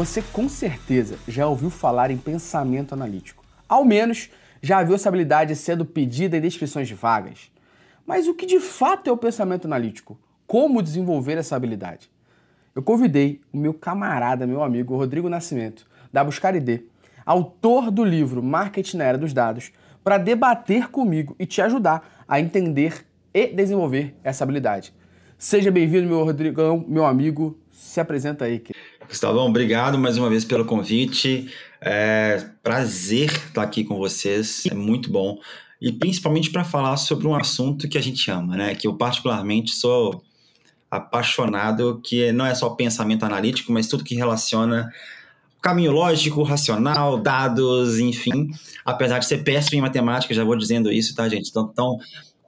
Você com certeza já ouviu falar em pensamento analítico. Ao menos já viu essa habilidade sendo pedida em descrições de vagas. Mas o que de fato é o pensamento analítico? Como desenvolver essa habilidade? Eu convidei o meu camarada, meu amigo Rodrigo Nascimento, da Buscar ID, autor do livro Marketing na Era dos Dados, para debater comigo e te ajudar a entender e desenvolver essa habilidade. Seja bem-vindo, meu Rodrigão, meu amigo. Se apresenta aí. Gustavão, obrigado mais uma vez pelo convite. É prazer estar aqui com vocês. É muito bom. E principalmente para falar sobre um assunto que a gente ama, né? Que eu particularmente sou apaixonado, que não é só pensamento analítico, mas tudo que relaciona caminho lógico, racional, dados, enfim. Apesar de ser péssimo em matemática, já vou dizendo isso, tá, gente? Então, então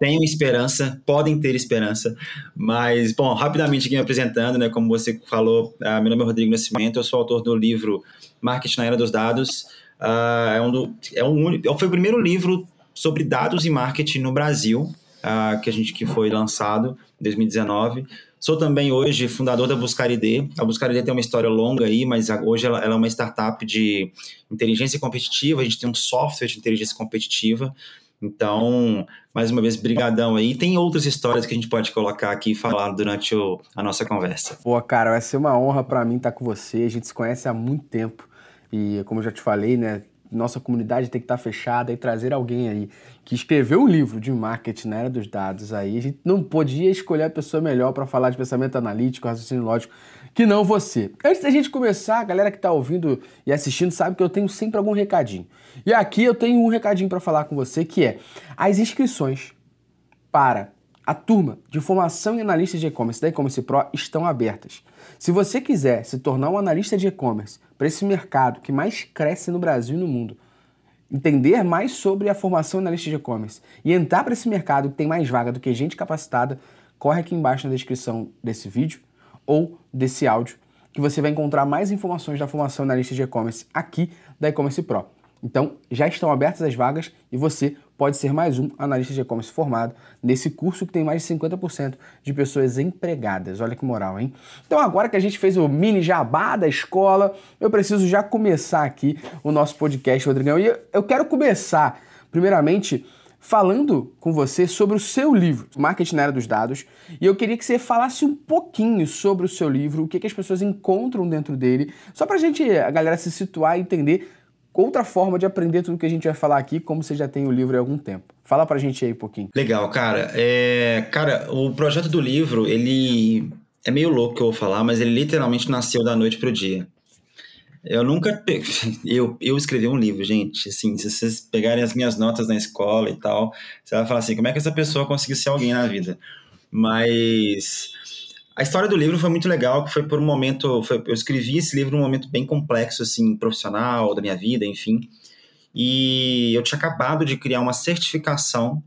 tenham esperança, podem ter esperança, mas, bom, rapidamente aqui me apresentando, né, como você falou, uh, meu nome é Rodrigo Nascimento, eu sou autor do livro Marketing na Era dos Dados, uh, é um do, é um, foi o primeiro livro sobre dados e marketing no Brasil, uh, que a gente que foi lançado em 2019, Sou também hoje fundador da Buscar ID. A Buscar ID tem uma história longa aí, mas hoje ela, ela, é uma startup de inteligência competitiva. A gente tem um software de inteligência competitiva então, mais uma vez, brigadão aí. Tem outras histórias que a gente pode colocar aqui e falar durante o, a nossa conversa. Pô, cara, vai ser uma honra para mim estar com você. A gente se conhece há muito tempo e, como eu já te falei, né, nossa comunidade tem que estar fechada e trazer alguém aí que escreveu um livro de marketing na era dos dados aí. A gente não podia escolher a pessoa melhor para falar de pensamento analítico, raciocínio lógico que não você. Antes da gente começar, a galera que está ouvindo e assistindo sabe que eu tenho sempre algum recadinho. E aqui eu tenho um recadinho para falar com você que é as inscrições para a turma de formação em analistas de e-commerce da E-commerce Pro estão abertas. Se você quiser se tornar um analista de e-commerce para esse mercado que mais cresce no Brasil e no mundo, entender mais sobre a formação em analista de e-commerce e entrar para esse mercado que tem mais vaga do que gente capacitada, corre aqui embaixo na descrição desse vídeo ou desse áudio, que você vai encontrar mais informações da formação na lista de e-commerce aqui da E-Commerce Pro. Então, já estão abertas as vagas e você pode ser mais um analista de e-commerce formado nesse curso que tem mais de 50% de pessoas empregadas. Olha que moral, hein? Então, agora que a gente fez o mini jabá da escola, eu preciso já começar aqui o nosso podcast, Rodrigão. E eu quero começar, primeiramente, falando com você sobre o seu livro, Marketing na Era dos Dados, e eu queria que você falasse um pouquinho sobre o seu livro, o que, que as pessoas encontram dentro dele, só para a gente, a galera se situar e entender outra forma de aprender tudo que a gente vai falar aqui, como você já tem o livro há algum tempo. Fala pra gente aí um pouquinho. Legal, cara. É, cara, o projeto do livro, ele é meio louco que eu vou falar, mas ele literalmente nasceu da noite pro dia. Eu nunca. Eu, eu escrevi um livro, gente. Assim, se vocês pegarem as minhas notas na escola e tal, você vai falar assim: como é que essa pessoa conseguiu ser alguém na vida? Mas. A história do livro foi muito legal, que foi por um momento. Foi, eu escrevi esse livro num momento bem complexo, assim, profissional, da minha vida, enfim. E eu tinha acabado de criar uma certificação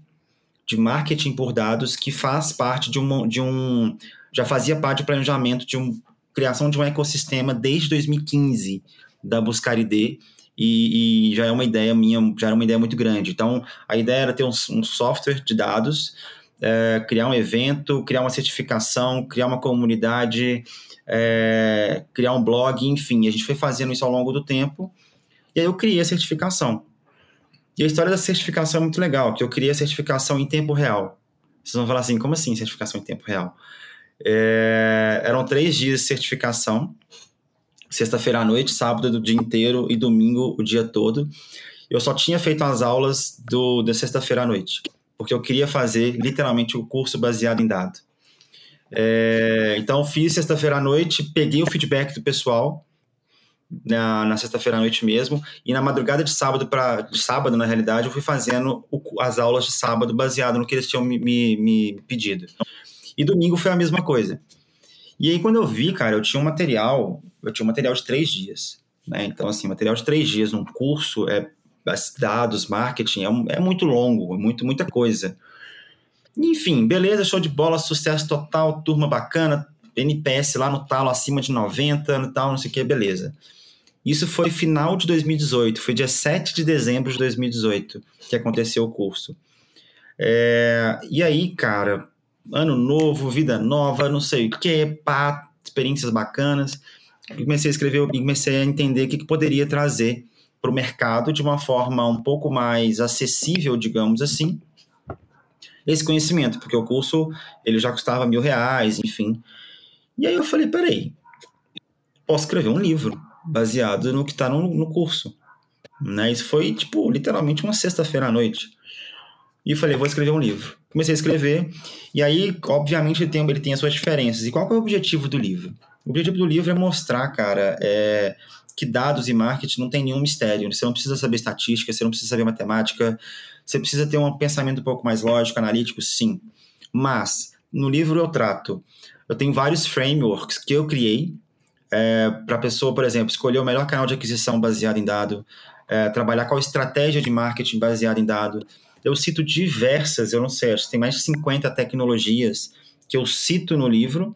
de marketing por dados que faz parte de um. De um já fazia parte do planejamento de um criação de um ecossistema desde 2015 da Buscar ID e, e, já é uma ideia minha, já era uma ideia muito grande. Então, a ideia era ter um, um software de dados, é, criar um evento, criar uma certificação, criar uma comunidade, é, criar um blog, enfim. A gente foi fazendo isso ao longo do tempo e aí eu criei a certificação. E a história da certificação é muito legal, que eu criei a certificação em tempo real. Vocês vão falar assim, como assim certificação em tempo real? É, eram três dias de certificação, sexta-feira à noite, sábado do dia inteiro e domingo o dia todo. Eu só tinha feito as aulas do, da sexta-feira à noite, porque eu queria fazer literalmente o curso baseado em dado. É, então, fiz sexta-feira à noite, peguei o feedback do pessoal na, na sexta-feira à noite mesmo, e na madrugada de sábado, para de sábado, na realidade, eu fui fazendo o, as aulas de sábado baseado no que eles tinham me, me, me pedido. E domingo foi a mesma coisa. E aí, quando eu vi, cara, eu tinha um material, eu tinha um material de três dias. Né? Então, assim, material de três dias num curso, é, dados, marketing, é, é muito longo, é muito, muita coisa. Enfim, beleza, show de bola, sucesso total, turma bacana, NPS lá no talo acima de 90, no tal, não sei o que, beleza. Isso foi final de 2018, foi dia 7 de dezembro de 2018 que aconteceu o curso. É, e aí, cara, ano novo, vida nova, não sei o que, pá, experiências bacanas. comecei a escrever e comecei a entender o que, que poderia trazer para o mercado de uma forma um pouco mais acessível, digamos assim, esse conhecimento, porque o curso ele já custava mil reais, enfim. E aí eu falei, peraí, posso escrever um livro baseado no que está no, no, curso. Né? Isso foi, tipo, literalmente uma sexta-feira à noite. E eu falei, vou escrever um livro. Comecei a escrever, e aí, obviamente, ele tem, ele tem as suas diferenças. E qual é o objetivo do livro? O objetivo do livro é mostrar, cara, é, que dados e marketing não tem nenhum mistério. Você não precisa saber estatística, você não precisa saber matemática, você precisa ter um pensamento um pouco mais lógico, analítico, sim. Mas, no livro eu trato, eu tenho vários frameworks que eu criei é, para a pessoa, por exemplo, escolher o melhor canal de aquisição baseado em dado, é, trabalhar qual estratégia de marketing baseada em dado. Eu cito diversas, eu não sei, acho que tem mais de 50 tecnologias que eu cito no livro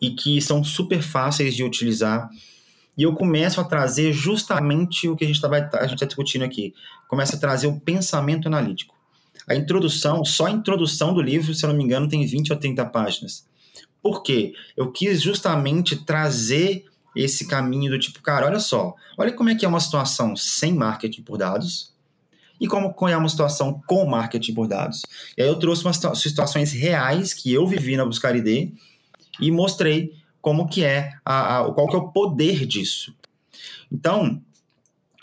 e que são super fáceis de utilizar. E eu começo a trazer justamente o que a gente está tá discutindo aqui. Começa a trazer o pensamento analítico. A introdução, só a introdução do livro, se eu não me engano, tem 20 ou 30 páginas. Por quê? Eu quis justamente trazer esse caminho do tipo, cara, olha só, olha como é que é uma situação sem marketing por dados e como é uma situação com marketing por dados. E aí eu trouxe umas situações reais que eu vivi na Buscar ID e mostrei como que é, a, a, qual que é o poder disso. Então,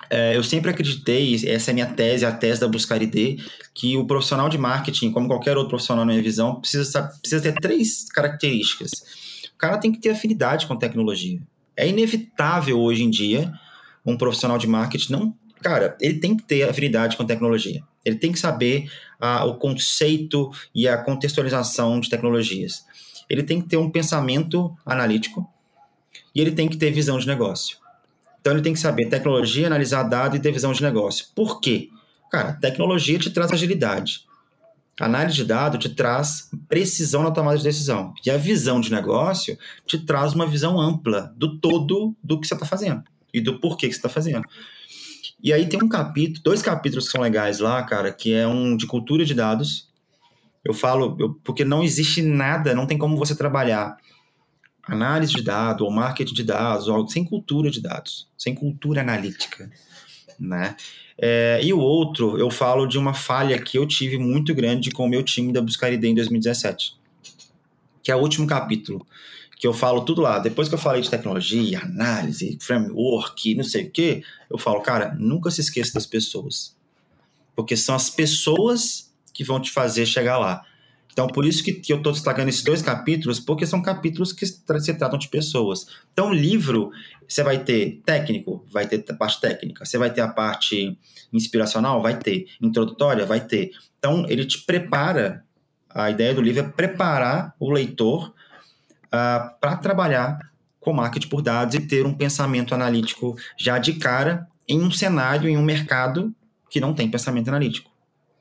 é, eu sempre acreditei, essa é a minha tese, a tese da Buscar ID, que o profissional de marketing, como qualquer outro profissional na minha visão, precisa, precisa ter três características. O cara tem que ter afinidade com tecnologia. É inevitável hoje em dia um profissional de marketing não. Cara, ele tem que ter afinidade com tecnologia. Ele tem que saber ah, o conceito e a contextualização de tecnologias ele tem que ter um pensamento analítico e ele tem que ter visão de negócio. Então ele tem que saber tecnologia, analisar dado e ter visão de negócio. Por quê? Cara, tecnologia te traz agilidade. análise de dado te traz precisão na tomada de decisão. E a visão de negócio te traz uma visão ampla do todo do que você está fazendo e do porquê que você está fazendo. E aí tem um capítulo, dois capítulos que são legais lá, cara, que é um de cultura de dados eu falo, eu, porque não existe nada, não tem como você trabalhar análise de dados ou marketing de dados ou, sem cultura de dados, sem cultura analítica, né? É, e o outro, eu falo de uma falha que eu tive muito grande com o meu time da Buscar ID em 2017, que é o último capítulo, que eu falo tudo lá. Depois que eu falei de tecnologia, análise, framework, não sei o que, eu falo, cara, nunca se esqueça das pessoas. Porque são as pessoas que vão te fazer chegar lá. Então, por isso que, que eu estou destacando esses dois capítulos, porque são capítulos que se tratam de pessoas. Então, livro, você vai ter técnico, vai ter a parte técnica. Você vai ter a parte inspiracional, vai ter. Introdutória, vai ter. Então, ele te prepara. A ideia do livro é preparar o leitor ah, para trabalhar com marketing por dados e ter um pensamento analítico já de cara em um cenário, em um mercado que não tem pensamento analítico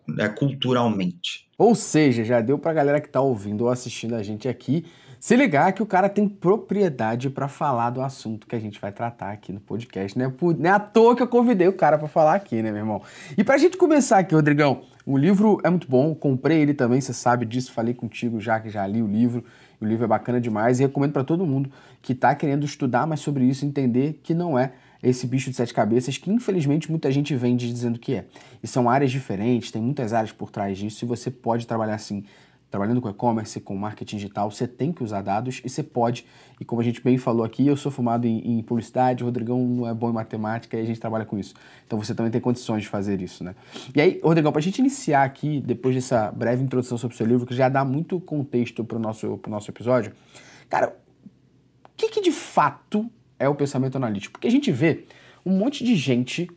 né, culturalmente. Ou seja, já deu pra galera que tá ouvindo ou assistindo a gente aqui se ligar que o cara tem propriedade para falar do assunto que a gente vai tratar aqui no podcast, né? Por, não é à toa que eu convidei o cara para falar aqui, né, meu irmão? E pra gente começar aqui, Rodrigão, o livro é muito bom, comprei ele também, você sabe disso, falei contigo já que já li o livro. O livro é bacana demais e recomendo para todo mundo que tá querendo estudar mais sobre isso, entender que não é esse bicho de sete cabeças que infelizmente muita gente vende dizendo que é. E são áreas diferentes, tem muitas áreas por trás disso e você pode trabalhar assim, trabalhando com e-commerce, com marketing digital, você tem que usar dados e você pode. E como a gente bem falou aqui, eu sou formado em, em publicidade, o Rodrigão não é bom em matemática e a gente trabalha com isso. Então você também tem condições de fazer isso, né? E aí, Rodrigão, para a gente iniciar aqui, depois dessa breve introdução sobre o seu livro, que já dá muito contexto para o nosso, nosso episódio, cara, o que, que de fato é o pensamento analítico. Porque a gente vê um monte de gente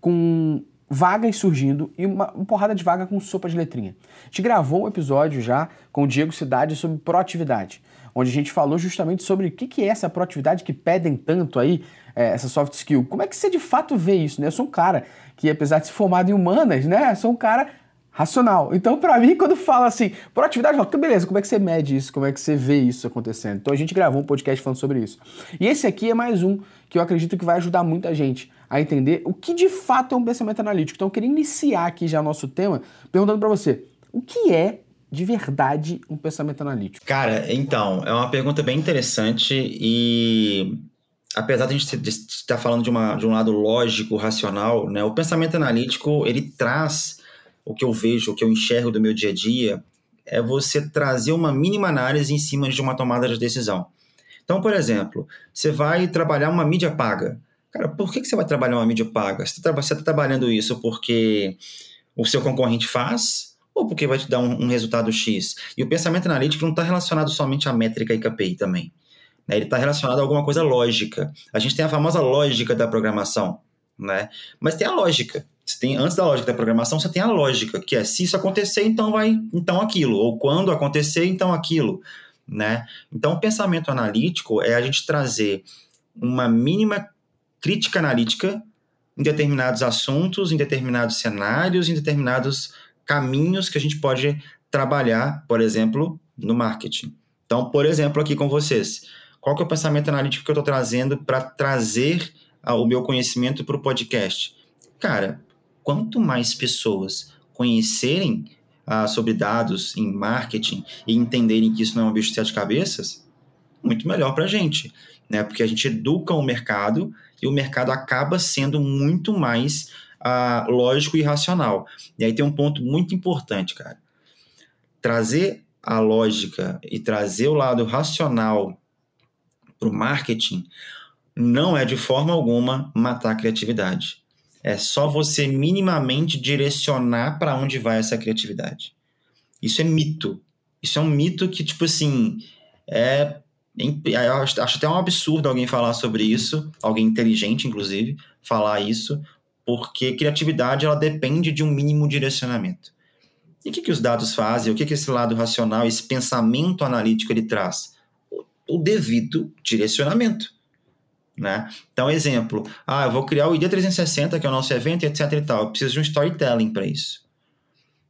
com vagas surgindo e uma, uma, porrada de vaga com sopa de letrinha. A gente gravou um episódio já com o Diego Cidade sobre proatividade, onde a gente falou justamente sobre o que, que é essa proatividade que pedem tanto aí, é, essa soft skill. Como é que você de fato vê isso? Né? Eu sou um cara que, apesar de ser formado em humanas, né, sou um cara racional. Então, para mim, quando fala assim, proatividade, eu falo, beleza, como é que você mede isso? Como é que você vê isso acontecendo? Então, a gente gravou um podcast falando sobre isso. E esse aqui é mais um que eu acredito que vai ajudar muita gente a entender o que de fato é um pensamento analítico. Então, eu queria iniciar aqui já nosso tema perguntando para você, o que é de verdade um pensamento analítico? Cara, então, é uma pergunta bem interessante e apesar de a gente estar falando de, uma, de um lado lógico, racional, né, o pensamento analítico ele traz o que eu vejo, o que eu enxergo do meu dia a dia, é você trazer uma mínima análise em cima de uma tomada de decisão. Então, por exemplo, você vai trabalhar uma mídia paga. Cara, por que, que você vai trabalhar uma mídia paga? Você está tá trabalhando isso porque o seu concorrente faz ou porque vai te dar um, um resultado X? E o pensamento analítico não está relacionado somente à métrica e KPI também. Né? Ele está relacionado a alguma coisa lógica. A gente tem a famosa lógica da programação, né? mas tem a lógica. Você tem, antes da lógica da programação, você tem a lógica, que é se isso acontecer, então vai, então aquilo, ou quando acontecer, então aquilo, né? Então, o pensamento analítico é a gente trazer uma mínima crítica analítica em determinados assuntos, em determinados cenários, em determinados caminhos que a gente pode trabalhar, por exemplo, no marketing. Então, por exemplo, aqui com vocês, qual que é o pensamento analítico que eu estou trazendo para trazer o meu conhecimento para o podcast? Cara, quanto mais pessoas conhecerem ah, sobre dados em marketing e entenderem que isso não é um bicho de sete cabeças, muito melhor para a gente, né? Porque a gente educa o mercado e o mercado acaba sendo muito mais ah, lógico e racional. E aí tem um ponto muito importante, cara. Trazer a lógica e trazer o lado racional para o marketing não é de forma alguma matar a criatividade. É só você minimamente direcionar para onde vai essa criatividade. Isso é mito. Isso é um mito que, tipo assim, é. Eu acho até um absurdo alguém falar sobre isso, alguém inteligente, inclusive, falar isso, porque criatividade ela depende de um mínimo direcionamento. E o que, que os dados fazem? O que, que esse lado racional, esse pensamento analítico ele traz? O, o devido direcionamento. Né? Então, exemplo, ah, eu vou criar o ID 360, que é o nosso evento, etc e tal. Eu preciso de um storytelling para isso.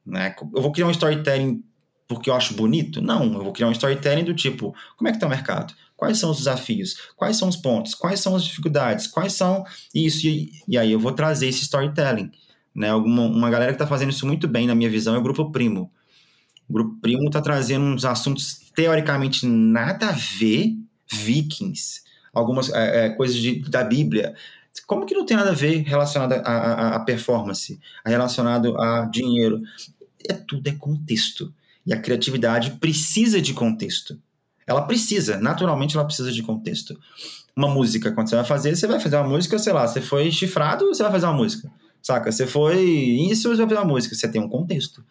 Né? Eu vou criar um storytelling porque eu acho bonito? Não, eu vou criar um storytelling do tipo, como é que está o mercado? Quais são os desafios? Quais são os pontos? Quais são as dificuldades? Quais são isso? E, e aí eu vou trazer esse storytelling. Né? Alguma, uma galera que está fazendo isso muito bem, na minha visão, é o Grupo Primo. O Grupo Primo está trazendo uns assuntos teoricamente nada a ver, vikings, algumas é, é, coisas de, da Bíblia. Como que não tem nada a ver relacionado à performance, relacionado a dinheiro? É tudo é contexto. E a criatividade precisa de contexto. Ela precisa, naturalmente ela precisa de contexto. Uma música, quando você vai fazer, você vai fazer uma música, sei lá, você foi chifrado, você vai fazer uma música. Saca? Você foi isso, você vai fazer uma música. Você tem um contexto.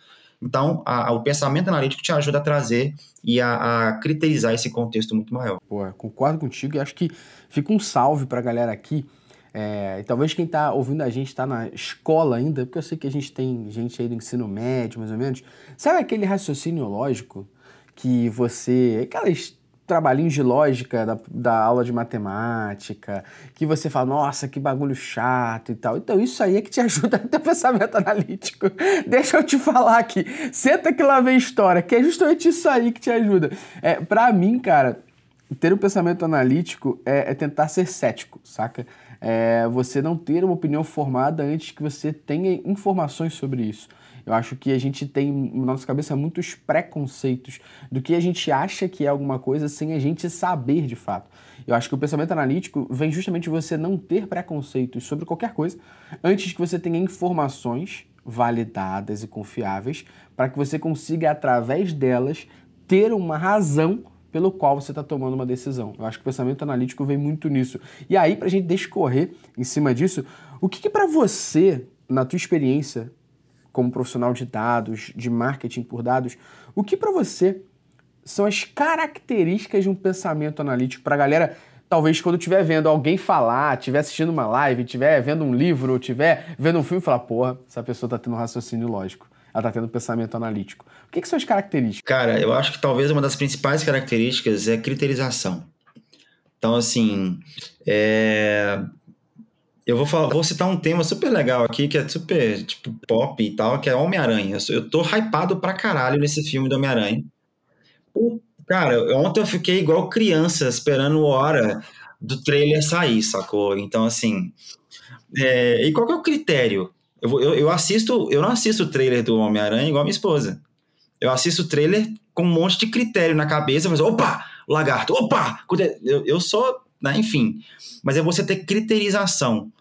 Então, a, a, o pensamento analítico te ajuda a trazer e a, a criterizar esse contexto muito maior. Pô, concordo contigo e acho que fica um salve para a galera aqui. É, talvez quem está ouvindo a gente está na escola ainda, porque eu sei que a gente tem gente aí do ensino médio, mais ou menos. Sabe aquele raciocínio lógico que você. Aquelas trabalhinhos de lógica da, da aula de matemática, que você fala, nossa, que bagulho chato e tal. Então isso aí é que te ajuda a ter pensamento analítico. Deixa eu te falar aqui, senta que lá vem história, que é justamente isso aí que te ajuda. É, mim, cara, ter um pensamento analítico é, é tentar ser cético, saca? É você não ter uma opinião formada antes que você tenha informações sobre isso. Eu acho que a gente tem na nossa cabeça muitos preconceitos do que a gente acha que é alguma coisa sem a gente saber de fato. Eu acho que o pensamento analítico vem justamente você não ter preconceitos sobre qualquer coisa antes que você tenha informações validadas e confiáveis para que você consiga, através delas, ter uma razão pelo qual você está tomando uma decisão. Eu acho que o pensamento analítico vem muito nisso. E aí, para a gente descorrer em cima disso, o que, que para você, na tua experiência, como profissional de dados, de marketing por dados, o que para você são as características de um pensamento analítico para a galera, talvez quando estiver vendo alguém falar, estiver assistindo uma live, estiver vendo um livro, ou estiver vendo um filme, falar, porra, essa pessoa está tendo um raciocínio lógico, ela está tendo um pensamento analítico. O que, que são as características? Cara, eu acho que talvez uma das principais características é a criterização. Então, assim, é eu vou, falar, vou citar um tema super legal aqui, que é super, tipo, pop e tal, que é Homem-Aranha. Eu tô hypado pra caralho nesse filme do Homem-Aranha. Cara, ontem eu fiquei igual criança, esperando hora do trailer sair, sacou? Então, assim... É, e qual que é o critério? Eu, eu, eu, assisto, eu não assisto o trailer do Homem-Aranha igual a minha esposa. Eu assisto o trailer com um monte de critério na cabeça, mas opa, lagarto, opa! Eu, eu sou né? enfim. Mas é você ter criterização.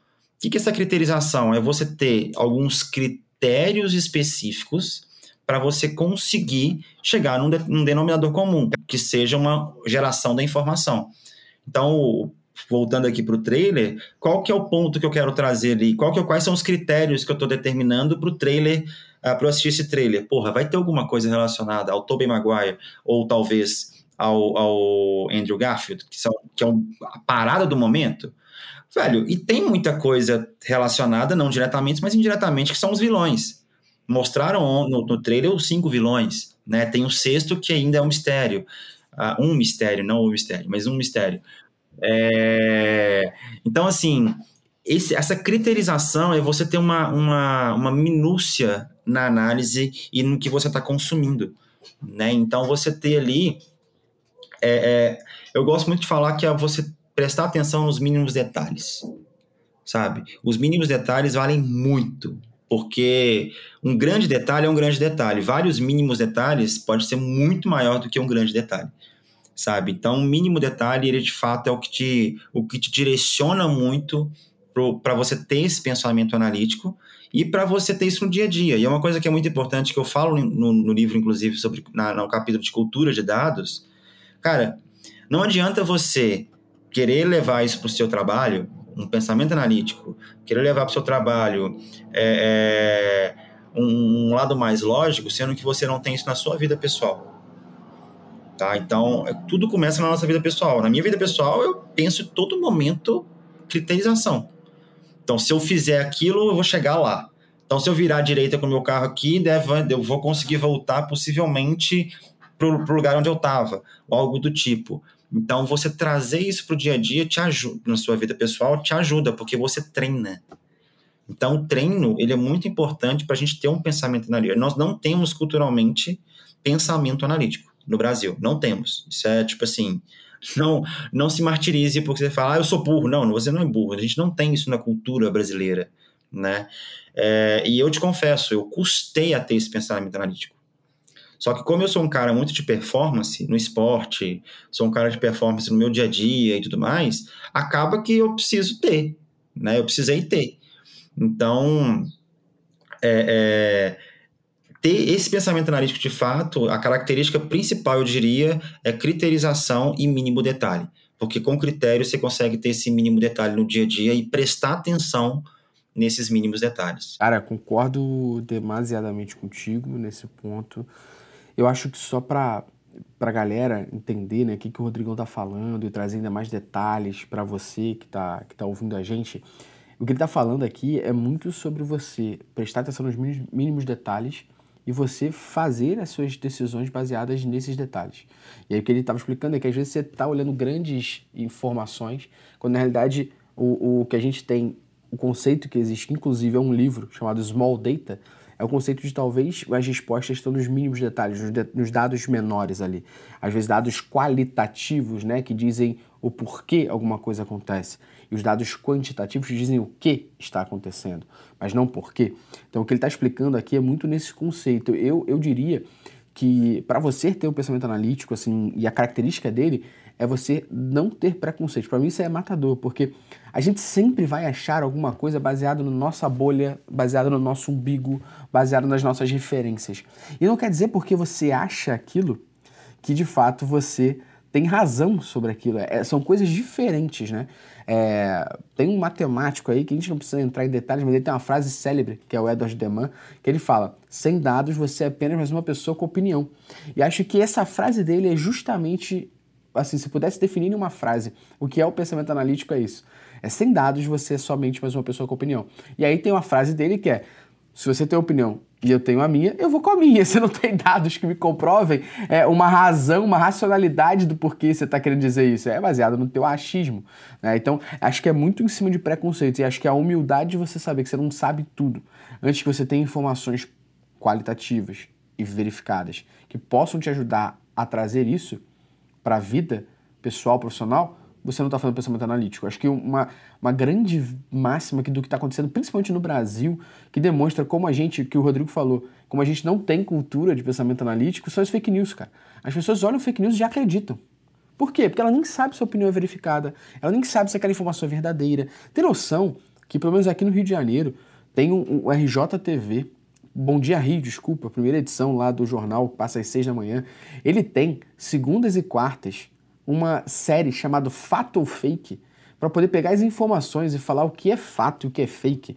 O que é essa criterização? É você ter alguns critérios específicos para você conseguir chegar num, de, num, denominador comum, que seja uma geração da informação. Então, voltando aqui para o trailer, qual que é o ponto que eu quero trazer ali? Qual que, é, quais são os critérios que eu estou determinando para o trailer, uh, ah, para eu assistir esse trailer? Porra, vai ter alguma coisa relacionada ao Tobey Maguire, ou talvez ao, ao Andrew Garfield, que, são, que é um, a parada do momento? Velho, e tem muita coisa relacionada, não diretamente, mas indiretamente, que são os vilões. Mostraram no, no trailer os cinco vilões, né? Tem o sexto que ainda é um mistério. Uh, um mistério, não um mistério, mas um mistério. É... Então, assim, esse, essa criterização é você ter uma, uma, uma minúcia na análise e no que você está consumindo. Né? Então, você ter ali. É, é, eu gosto muito de falar que é você prestar atenção nos mínimos detalhes. Sabe? Os mínimos detalhes valem muito porque um grande detalhe é um grande detalhe. Vários mínimos detalhes pode ser muito maior do que um grande detalhe, sabe? Então, o mínimo detalhe, ele de fato é o que te, o que te direciona muito para você ter esse pensamento analítico e para você ter isso no dia a dia. E é uma coisa que é muito importante, que eu falo no, no livro, inclusive, sobre na, no capítulo de cultura de dados. Cara, não adianta você querer levar isso para o seu trabalho um pensamento analítico, querer levar para o seu trabalho é, é, um, um, lado mais lógico, sendo que você não tem isso na sua vida pessoal. Tá? Então, é, tudo começa na nossa vida pessoal. Na minha vida pessoal, eu penso em todo momento criterização. Então, se eu fizer aquilo, eu vou chegar lá. Então, se eu virar à direita com o meu carro aqui, deve, eu vou conseguir voltar possivelmente para o lugar onde eu estava, ou algo do tipo. Então, você trazer isso para o dia a dia te ajuda, na sua vida pessoal, te ajuda, porque você treina. Então, o treino, ele é muito importante para a gente ter um pensamento analítico. Nós não temos, culturalmente, pensamento analítico no Brasil. Não temos. Isso é, tipo assim, não, não se martirize porque você fala, ah, eu sou burro. Não, você não é burro. A gente não tem isso na cultura brasileira, né? É, e eu te confesso, eu custei a ter esse pensamento analítico. Só que como eu sou um cara muito de performance no esporte, sou um cara de performance no meu dia a dia e tudo mais, acaba que eu preciso ter, né? Eu precisei ter. Então, é, é, ter esse pensamento analítico de fato, a característica principal, eu diria, é criterização e mínimo detalhe. Porque com critério você consegue ter esse mínimo detalhe no dia a dia e prestar atenção nesses mínimos detalhes. Cara, concordo demasiadamente contigo nesse ponto. Eu acho que só para para a galera entender né, o que, que o Rodrigão tá falando e trazer ainda mais detalhes para você que tá, que tá ouvindo a gente, o que ele tá falando aqui é muito sobre você prestar atenção nos mínimos detalhes e você fazer as suas decisões baseadas nesses detalhes. E aí o que ele estava explicando é que às vezes você está olhando grandes informações, quando na realidade o, o que a gente tem, o conceito que existe, inclusive é um livro chamado Small Data, é o conceito de talvez as respostas estão nos mínimos detalhes, nos, de, nos, dados menores ali. Às vezes dados qualitativos, né, que dizem o porquê alguma coisa acontece. E os dados quantitativos dizem o que está acontecendo, mas não porquê. Então o que ele está explicando aqui é muito nesse conceito. Eu, eu diria que para você ter um pensamento analítico, assim, e a característica dele é você não ter preconceito. Para mim isso é matador, porque a gente sempre vai achar alguma coisa baseada na nossa bolha, baseada no nosso umbigo, baseado nas nossas referências. E não quer dizer porque você acha aquilo que de fato você tem razão sobre aquilo. É, são coisas diferentes, né? É, tem um matemático aí que a gente não precisa entrar em detalhes, mas ele tem uma frase célebre, que é o Edward Deman, que ele fala: sem dados você é apenas mais uma pessoa com opinião. E acho que essa frase dele é justamente assim, se pudesse definir em uma frase o que é o pensamento analítico, é isso. É sem dados você é somente mais uma pessoa com opinião. E aí tem uma frase dele que é: se você tem opinião e eu tenho a minha, eu vou com a minha. Se não tem dados que me comprovem é, uma razão, uma racionalidade do porquê você está querendo dizer isso, é baseado no teu achismo. Né? Então, acho que é muito em cima de preconceitos e acho que a humildade de você saber que você não sabe tudo, antes que você tenha informações qualitativas e verificadas que possam te ajudar a trazer isso para a vida pessoal, profissional, você não está fazendo pensamento analítico. Acho que uma, uma grande máxima do que está acontecendo, principalmente no Brasil, que demonstra como a gente, que o Rodrigo falou, como a gente não tem cultura de pensamento analítico, são as fake news, cara. As pessoas olham fake news e já acreditam. Por quê? Porque ela nem sabe se a opinião é verificada, ela nem sabe se aquela informação é verdadeira. Tem noção que, pelo menos aqui no Rio de Janeiro, tem um, um RJTV, Bom Dia Rio, desculpa, primeira edição lá do jornal, passa às seis da manhã. Ele tem, segundas e quartas, uma série chamada Fato ou Fake, para poder pegar as informações e falar o que é fato e o que é fake.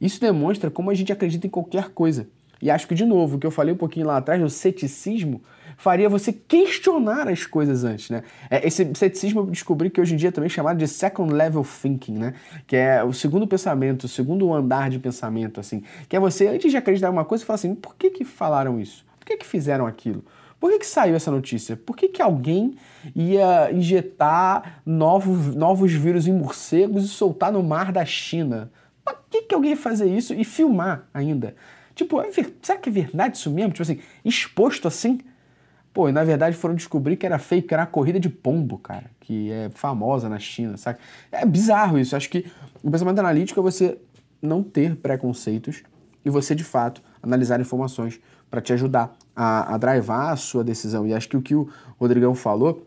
Isso demonstra como a gente acredita em qualquer coisa. E acho que, de novo, o que eu falei um pouquinho lá atrás, o ceticismo, faria você questionar as coisas antes, né? É, esse ceticismo eu descobri que hoje em dia é também chamado de second level thinking, né? Que é o segundo pensamento, o segundo andar de pensamento, assim. Que é você, antes de acreditar em uma coisa, falar assim, por que que falaram isso? Por que que fizeram aquilo? Por que, que saiu essa notícia? Por que, que alguém ia injetar novos, novos vírus em morcegos e soltar no mar da China? Por que, que alguém ia fazer isso e filmar ainda? Tipo, é será que é verdade isso mesmo? Tipo assim, exposto assim? Pô, e na verdade foram descobrir que era fake, que era a corrida de pombo, cara, que é famosa na China, sabe? É bizarro isso. Acho que o pensamento analítico é você não ter preconceitos e você, de fato, analisar informações para te ajudar a, a drivar a sua decisão. E acho que o que o Rodrigão falou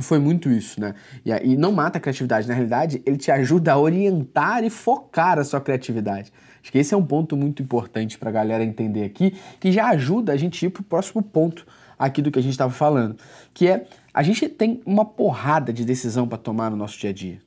foi muito isso, né? E, e não mata a criatividade, na realidade, ele te ajuda a orientar e focar a sua criatividade. Acho que esse é um ponto muito importante para a galera entender aqui, que já ajuda a gente ir para o próximo ponto aqui do que a gente estava falando, que é a gente tem uma porrada de decisão para tomar no nosso dia a dia.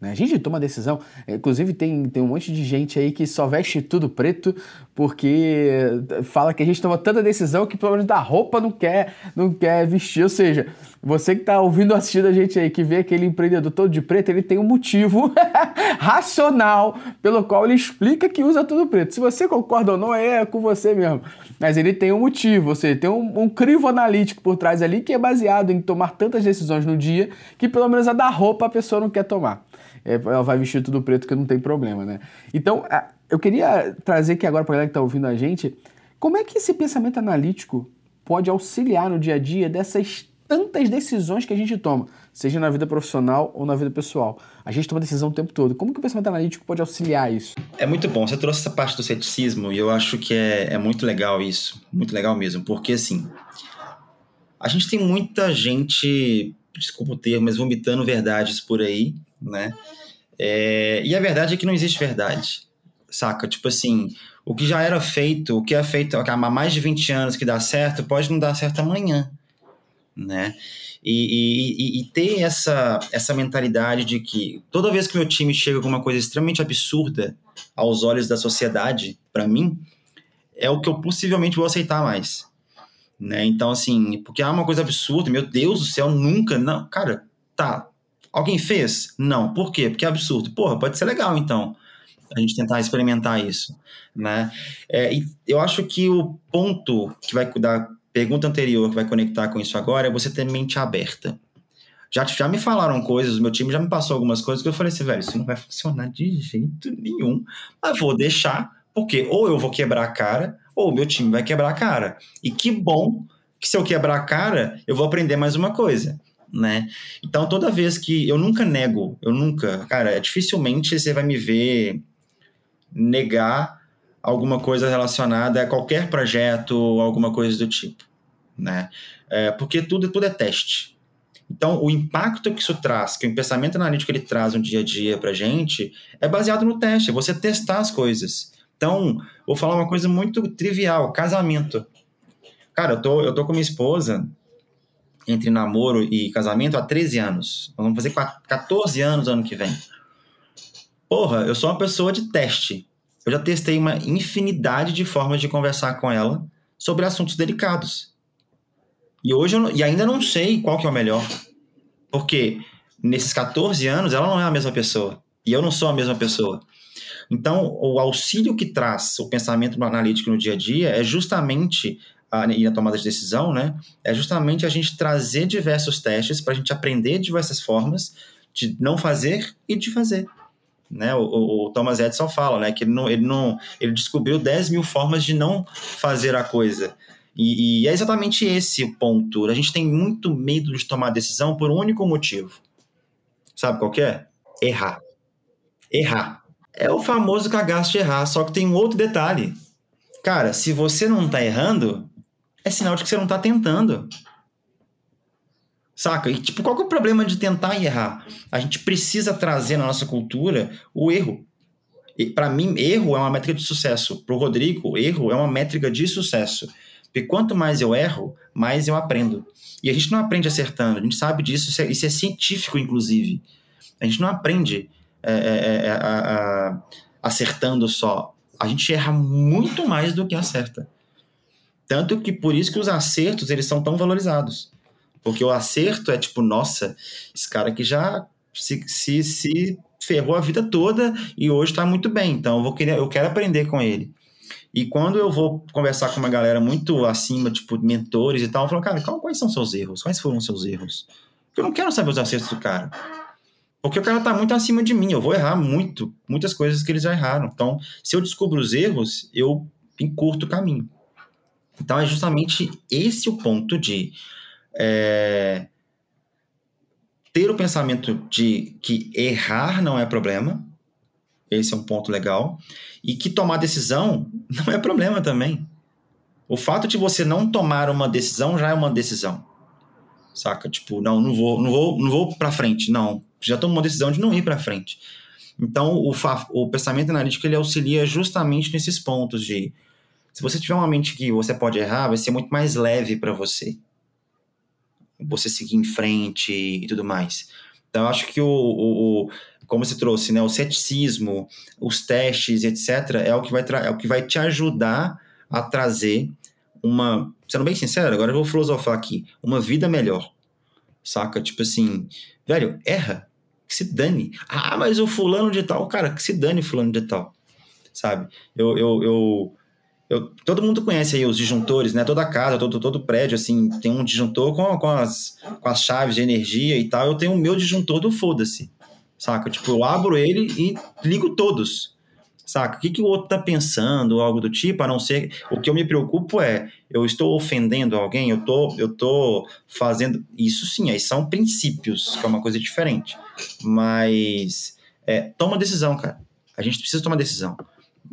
Né? A gente toma decisão, inclusive tem, tem um monte de gente aí que só veste tudo preto porque fala que a gente toma tanta decisão que pelo menos da roupa não quer, não quer vestir. Ou seja, você que está ouvindo assistindo a gente aí, que vê aquele empreendedor todo de preto, ele tem um motivo racional pelo qual ele explica que usa tudo preto. Se você concorda ou não, é com você mesmo. Mas ele tem um motivo, ou seja, tem um, um crivo analítico por trás ali que é baseado em tomar tantas decisões no dia que pelo menos a da roupa a pessoa não quer tomar é, ela vai vestir tudo preto que não tem problema, né? Então, eu queria trazer aqui agora para a galera que está ouvindo a gente, como é que esse pensamento analítico pode auxiliar no dia a dia dessas tantas decisões que a gente toma, seja na vida profissional ou na vida pessoal. A gente toma decisão o tempo todo. Como que o pensamento analítico pode auxiliar isso? É muito bom. Você trouxe essa parte do ceticismo e eu acho que é, é muito legal isso. Muito legal mesmo. Porque, assim, a gente tem muita gente, desculpa o termo, mas vomitando verdades por aí né? É, e a verdade é que não existe verdade, saca? Tipo assim, o que já era feito, o que é feito há mais de 20 anos que dá certo, pode não dar certo amanhã, né? E, e, e, ter essa, essa mentalidade de que toda vez que meu time chega com uma coisa extremamente absurda aos olhos da sociedade, para mim, é o que eu possivelmente vou aceitar mais. Né? Então, assim, porque há uma coisa absurda, meu Deus do céu, nunca, não, cara, tá, Alguém fez? Não. Por quê? Porque é absurdo. Porra, pode ser legal então a gente tentar experimentar isso, né? É, e eu acho que o ponto que vai da pergunta anterior que vai conectar com isso agora é você ter mente aberta. Já, já me falaram coisas, meu time já me passou algumas coisas que eu falei assim, velho, isso não vai funcionar de jeito nenhum, mas vou deixar, porque ou eu vou quebrar a cara, ou meu time vai quebrar a cara. E que bom que se eu quebrar a cara, eu vou aprender mais uma coisa né? Então, toda vez que. Eu nunca nego, eu nunca. Cara, dificilmente você vai me ver negar alguma coisa relacionada a qualquer projeto, alguma coisa do tipo, né? É, porque tudo, tudo é teste. Então, o impacto que isso traz, que o pensamento analítico ele traz no dia a dia pra gente, é baseado no teste, é você testar as coisas. Então, vou falar uma coisa muito trivial, casamento. Cara, eu tô, eu tô com minha esposa entre namoro e casamento há 13 anos. Vamos fazer 14 anos ano que vem. Porra, eu sou uma pessoa de teste. Eu já testei uma infinidade de formas de conversar com ela sobre assuntos delicados. E hoje eu, e ainda não sei qual que é o melhor. Porque nesses 14 anos ela não é a mesma pessoa. E eu não sou a mesma pessoa. Então, o auxílio que traz o pensamento analítico no dia a dia é justamente e na tomada de decisão, né, é justamente a gente trazer diversos testes para a gente aprender diversas formas de não fazer e de fazer. Né? O, o, Thomas Edison fala né, que ele, não, ele, não, ele descobriu 10 mil formas de não fazer a coisa. E, e, é exatamente esse o ponto. A gente tem muito medo de tomar decisão por um único motivo. Sabe qual é? Errar. Errar. É o famoso cagaço de errar, só que tem um outro detalhe. Cara, se você não está errando, é sinal de que você não está tentando. Saca? E, tipo, qual que é o problema de tentar errar? A gente precisa trazer na nossa cultura o erro. Para mim, erro é uma métrica de sucesso. Para o Rodrigo, erro é uma métrica de sucesso. Porque quanto mais eu erro, mais eu aprendo. E a gente não aprende acertando, a gente sabe disso, isso é, isso é científico, inclusive. A gente não aprende é, é, é, é a, a, acertando só. A gente erra muito mais do que acerta. Tanto que por isso que os acertos eles são tão valorizados. Porque o acerto é tipo, nossa, esse cara aqui já se, se, se ferrou a vida toda e hoje está muito bem. Então eu vou querer, eu quero aprender com ele. E quando eu vou conversar com uma galera muito acima, tipo, mentores e tal, eu falo, cara, quais são seus erros? Quais foram seus erros? Eu não quero saber os acertos do cara. Porque o cara tá muito acima de mim, eu vou errar muito, muitas coisas que eles já erraram. Então, se eu descubro os erros, eu encurto o caminho. Então, é justamente esse o ponto de é, ter o pensamento de que errar não é problema, esse é um ponto legal, e que tomar decisão não é problema também. O fato de você não tomar uma decisão já é uma decisão. Saca? Tipo, não, não vou, não vou, não vou para frente, não. Já tomou uma decisão de não ir para frente. Então, o, o pensamento analítico ele auxilia justamente nesses pontos de se você tiver uma mente que você pode errar, vai ser muito mais leve para você. Você seguir em frente e tudo mais. Então, eu acho que o, o, o como você trouxe, né, o ceticismo, os testes, etc., é o que vai, é o que vai te ajudar a trazer uma, sendo bem sincero, agora eu vou filosofar aqui, uma vida melhor. Saca? Tipo assim, velho, erra, que se dane. Ah, mas o fulano de tal, cara, que se dane fulano de tal. Sabe? Eu, eu, eu eu, todo mundo conhece aí os disjuntores, né? Toda casa, todo, todo prédio, assim, tem um disjuntor com, com, as, com as chaves de energia e tal. Eu tenho o meu disjuntor do foda-se, saca? Tipo, eu abro ele e ligo todos, saca? O que, que o outro tá pensando, algo do tipo, a não ser... O que eu me preocupo é, eu estou ofendendo alguém, eu tô, eu tô fazendo... Isso sim, aí são princípios, que é uma coisa diferente. Mas, é, toma decisão, cara. A gente precisa tomar decisão.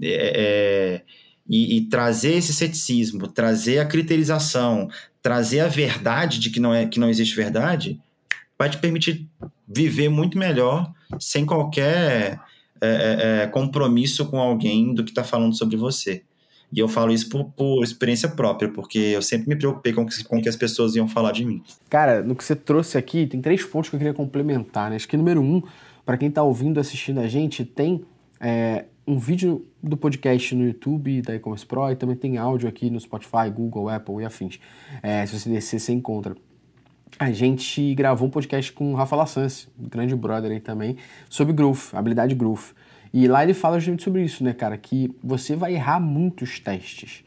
é, é e, e, trazer esse ceticismo, trazer a criterização, trazer a verdade de que não, é, que não existe verdade, vai te permitir viver muito melhor sem qualquer é, é, é compromisso com alguém do que está falando sobre você. E eu falo isso por, por, experiência própria, porque eu sempre me preocupei com, com o que as pessoas iam falar de mim. Cara, no que você trouxe aqui, tem três pontos que eu queria complementar. Né? Acho que número um, para quem está ouvindo, assistindo a gente, tem é, um vídeo do podcast no YouTube da E-Commerce Pro e também tem áudio aqui no Spotify, Google, Apple e afins. É, se você descer, você encontra. A gente gravou um podcast com o Rafa Lassance, grande brother aí também, sobre growth, habilidade growth. E lá ele fala justamente sobre isso, né, cara? Que você vai errar muitos testes.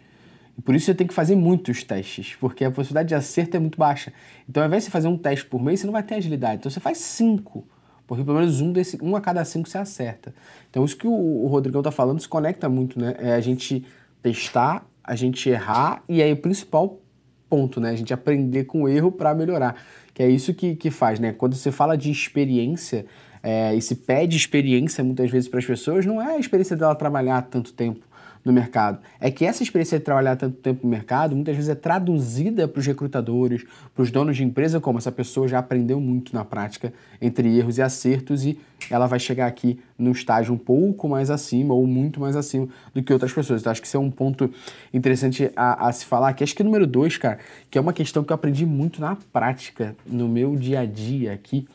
E por isso você tem que fazer muitos testes, porque a possibilidade de acerto é muito baixa. Então, ao invés de você fazer um teste por mês, você não vai ter agilidade. Então, você faz cinco porque pelo menos um, desse, um a cada cinco você acerta. Então isso que o, o Rodrigão tá falando se conecta muito, né? É a gente testar, a gente errar e aí o principal ponto, né? A gente aprender com o erro para melhorar. Que é isso que, que faz, né? Quando você fala de experiência é, e se pede experiência muitas vezes para as pessoas, não é a experiência dela trabalhar tanto tempo no mercado. É que essa experiência de trabalhar tanto tempo no mercado muitas vezes é traduzida para os recrutadores, para os donos de empresa, como essa pessoa já aprendeu muito na prática entre erros e acertos e ela vai chegar aqui no estágio um pouco mais acima ou muito mais acima do que outras pessoas. Então acho que isso é um ponto interessante a, a se falar aqui. Acho que número dois, cara, que é uma questão que eu aprendi muito na prática, no meu dia a dia aqui,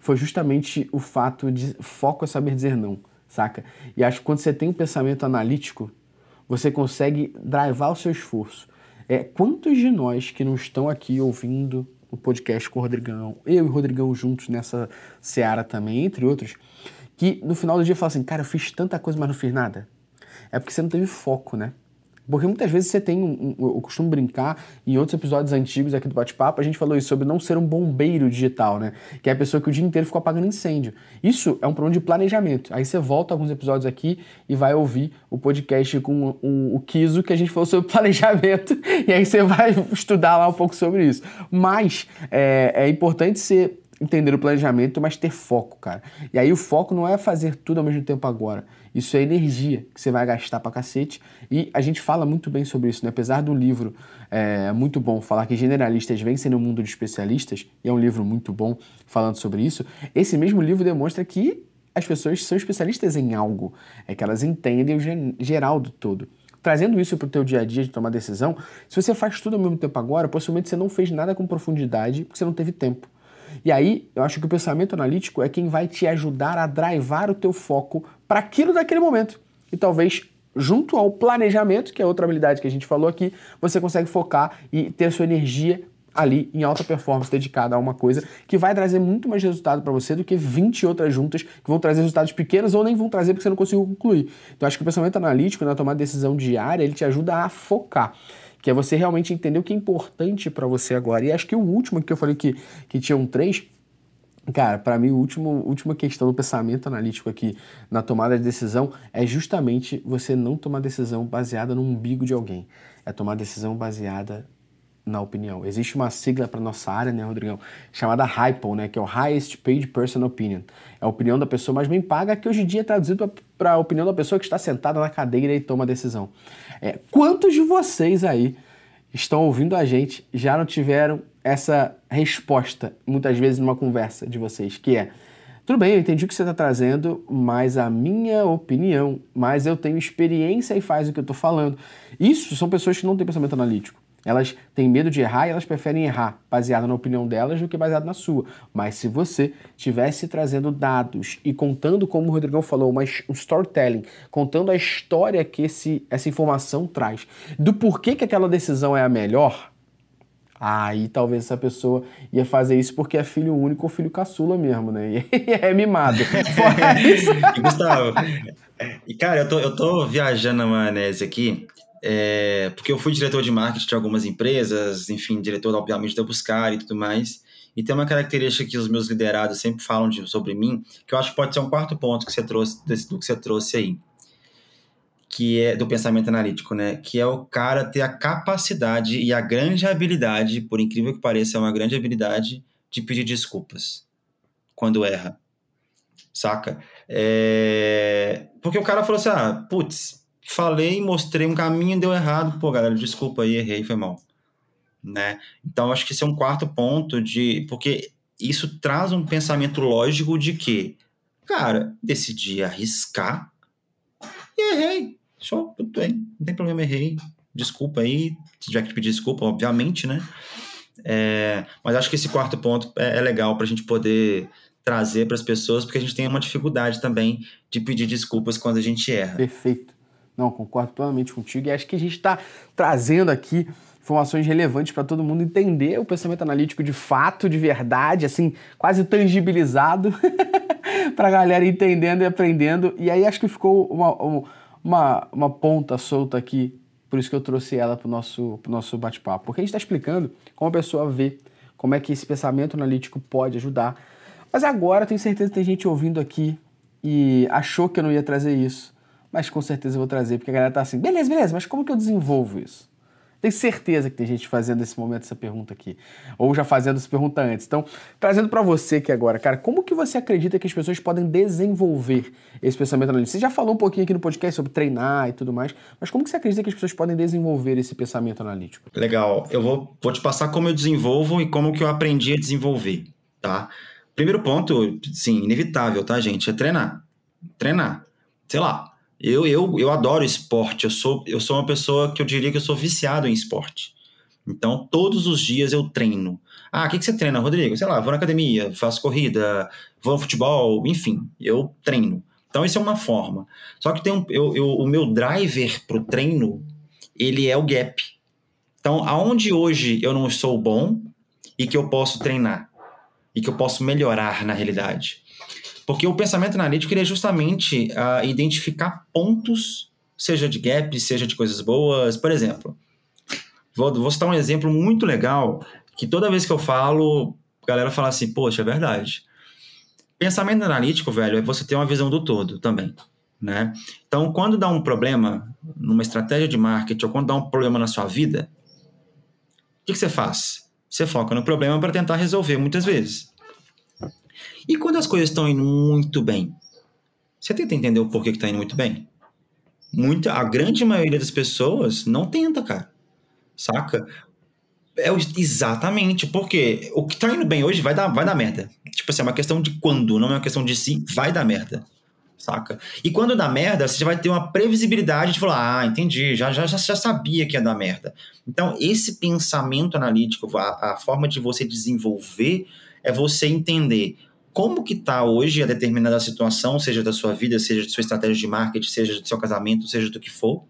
foi justamente o fato de foco é saber dizer não, saca? E acho que quando você tem um pensamento analítico, você consegue drivar o seu esforço. É, quantos de nós que não estão aqui ouvindo o podcast com o Rodrigão, eu e o Rodrigão juntos nessa seara também, entre outros, que no final do dia falam assim, cara, eu fiz tanta coisa, mas não fiz nada? É porque você não teve foco, né? Porque muitas vezes você tem, um, um, eu costumo brincar, em outros episódios antigos aqui do Bate-Papo, a gente falou isso sobre não ser um bombeiro digital, né? Que é a pessoa que o dia inteiro ficou apagando incêndio. Isso é um problema de planejamento. Aí você volta alguns episódios aqui e vai ouvir o podcast com o, o Kiso, que a gente falou sobre planejamento, e aí você vai estudar lá um pouco sobre isso. Mas é, é importante você entender o planejamento, mas ter foco, cara. E aí o foco não é fazer tudo ao mesmo tempo agora. Isso é energia que você vai gastar pra cacete. E a gente fala muito bem sobre isso, né? Apesar do livro é muito bom falar que generalistas vencem no mundo de especialistas, e é um livro muito bom falando sobre isso, esse mesmo livro demonstra que as pessoas são especialistas em algo. É que elas entendem o geral do todo trazendo isso para o teu dia a dia de tomar decisão, se você faz tudo ao mesmo tempo agora, possivelmente você não fez nada com profundidade porque você não teve tempo. E aí, eu acho que o pensamento analítico é quem vai te ajudar a drivar o teu foco para aquilo daquele momento. E talvez junto ao planejamento, que é outra habilidade que a gente falou aqui, você consegue focar e ter sua energia ali em alta performance dedicada a uma coisa que vai trazer muito mais resultado para você do que 20 outras juntas que vão trazer resultados pequenos ou nem vão trazer porque você não conseguiu concluir. Então acho que o pensamento analítico na tomada de decisão diária, ele te ajuda a focar que é você realmente entender o que é importante para você agora. E acho que o último que eu falei que, que tinham três, Cara, para mim, a última questão do pensamento analítico aqui na tomada de decisão é justamente você não tomar decisão baseada no umbigo de alguém. É tomar decisão baseada na opinião. Existe uma sigla para nossa área, né, Rodrigão, chamada HIPO, né, que é o Highest Paid Person Opinion. É a opinião da pessoa mais bem paga, que hoje em dia é traduzido para a opinião da pessoa que está sentada na cadeira e toma a decisão. É, quantos de vocês aí estão ouvindo a gente já não tiveram essa resposta, muitas vezes numa conversa de vocês, que é tudo bem, eu entendi o que você está trazendo, mas a minha opinião, mas eu tenho experiência e faz o que eu estou falando. Isso são pessoas que não têm pensamento analítico. Elas têm medo de errar e elas preferem errar, baseado na opinião delas do que baseado na sua. Mas se você tivesse trazendo dados e contando, como o Rodrigão falou, uma, um storytelling, contando a história que esse, essa informação traz, do porquê que aquela decisão é a melhor, aí talvez essa pessoa ia fazer isso porque é filho único ou filho caçula mesmo, né? E é mimado. E Gustavo, e cara, eu tô, eu tô viajando na maionese aqui é, porque eu fui diretor de marketing de algumas empresas, enfim, diretor, obviamente, da Buscar e tudo mais. E tem uma característica que os meus liderados sempre falam de, sobre mim, que eu acho que pode ser um quarto ponto que você trouxe, do que você trouxe aí, que é do pensamento analítico, né? Que é o cara ter a capacidade e a grande habilidade, por incrível que pareça, é uma grande habilidade de pedir desculpas quando erra. Saca? É... Porque o cara falou assim: ah, putz, falei, mostrei um caminho, deu errado. Pô, galera, desculpa aí, errei, foi mal. Né? Então, acho que esse é um quarto ponto de. Porque isso traz um pensamento lógico de que, cara, decidi arriscar e errei. Só, tudo bem, não tem problema, errei. Desculpa aí, se tiver que pedir desculpa, obviamente, né? É, mas acho que esse quarto ponto é, é legal para a gente poder trazer para as pessoas, porque a gente tem uma dificuldade também de pedir desculpas quando a gente erra. Perfeito. Não, concordo plenamente contigo e acho que a gente está trazendo aqui informações relevantes para todo mundo entender o pensamento analítico de fato, de verdade, assim, quase tangibilizado, para a galera entendendo e aprendendo. E aí acho que ficou uma, uma, uma ponta solta aqui, por isso que eu trouxe ela para o nosso, nosso bate-papo. Porque a gente está explicando como a pessoa vê, como é que esse pensamento analítico pode ajudar. Mas agora tenho certeza que tem gente ouvindo aqui e achou que eu não ia trazer isso mas com certeza eu vou trazer, porque a galera tá assim, beleza, beleza, mas como que eu desenvolvo isso? Tenho certeza que tem gente fazendo nesse momento essa pergunta aqui, ou já fazendo essa pergunta antes. Então, trazendo para você aqui agora, cara, como que você acredita que as pessoas podem desenvolver esse pensamento analítico? Você já falou um pouquinho aqui no podcast sobre treinar e tudo mais, mas como que você acredita que as pessoas podem desenvolver esse pensamento analítico? Legal, eu vou, vou te passar como eu desenvolvo e como que eu aprendi a desenvolver, tá? Primeiro ponto, sim, inevitável, tá, gente? É treinar. Treinar. Sei lá, eu, eu, eu adoro esporte, eu sou, eu sou uma pessoa que eu diria que eu sou viciado em esporte. Então, todos os dias eu treino. Ah, o que, que você treina, Rodrigo? Sei lá, vou na academia, faço corrida, vou no futebol, enfim, eu treino. Então, isso é uma forma. Só que tem um, eu, eu, o meu driver para o treino, ele é o gap. Então, aonde hoje eu não sou bom e que eu posso treinar? E que eu posso melhorar na realidade? Porque o pensamento analítico é justamente uh, identificar pontos, seja de gaps, seja de coisas boas. Por exemplo, vou, vou citar um exemplo muito legal que toda vez que eu falo, a galera fala assim, poxa, é verdade. Pensamento analítico, velho, é você ter uma visão do todo também. Né? Então, quando dá um problema numa estratégia de marketing ou quando dá um problema na sua vida, o que, que você faz? Você foca no problema para tentar resolver muitas vezes. E quando as coisas estão indo muito bem, você tenta entender o porquê que está indo muito bem? Muita, a grande maioria das pessoas não tenta, cara. Saca? É exatamente, porque o que tá indo bem hoje vai dar, vai dar merda. Tipo assim, é uma questão de quando, não é uma questão de se, vai dar merda. Saca? E quando dá merda, você já vai ter uma previsibilidade de falar, ah, entendi, já, já, já sabia que ia dar merda. Então, esse pensamento analítico, a, a forma de você desenvolver é você entender como que tá hoje a determinada situação, seja da sua vida, seja de sua estratégia de marketing, seja do seu casamento, seja do que for.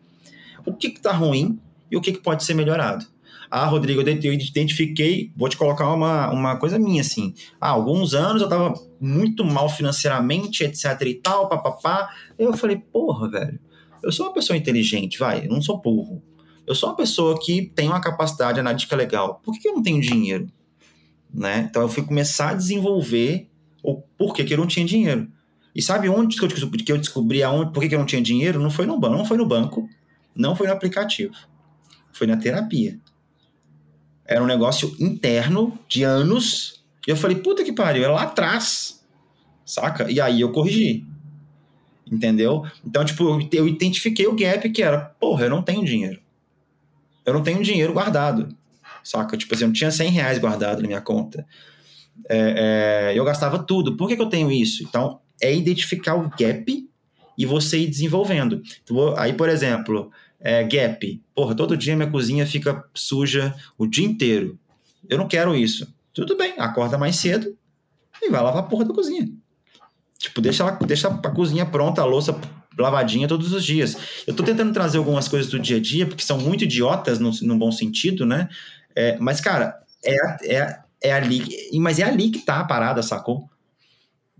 O que que tá ruim e o que que pode ser melhorado. Ah, Rodrigo, eu identifiquei, vou te colocar uma, uma coisa minha, assim. Há alguns anos eu tava muito mal financeiramente, etc e tal, papapá. Eu falei, porra, velho, eu sou uma pessoa inteligente, vai, eu não sou burro. Eu sou uma pessoa que tem uma capacidade analítica legal. Por que eu não tenho dinheiro? Né? Então eu fui começar a desenvolver o porquê que eu não tinha dinheiro. E sabe onde que eu, que eu descobri aonde, por que eu não tinha dinheiro? Não foi no banco, não foi no banco, não foi no aplicativo. Foi na terapia. Era um negócio interno de anos. E eu falei, puta que pariu, era lá atrás. Saca? E aí eu corrigi. Entendeu? Então, tipo, eu identifiquei o gap que era, porra, eu não tenho dinheiro. Eu não tenho dinheiro guardado. Saca? Tipo assim, eu não tinha 100 reais guardado na minha conta. É, é, eu gastava tudo. Por que, que eu tenho isso? Então, é identificar o gap e você ir desenvolvendo. Então, aí, por exemplo, é, gap. Porra, todo dia minha cozinha fica suja o dia inteiro. Eu não quero isso. Tudo bem, acorda mais cedo e vai lavar a porra da cozinha. Tipo, deixa, ela, deixa a cozinha pronta, a louça lavadinha todos os dias. Eu tô tentando trazer algumas coisas do dia a dia, porque são muito idiotas no, no bom sentido, né? É, mas, cara, é, é, é ali. Mas é ali que tá a parada, sacou?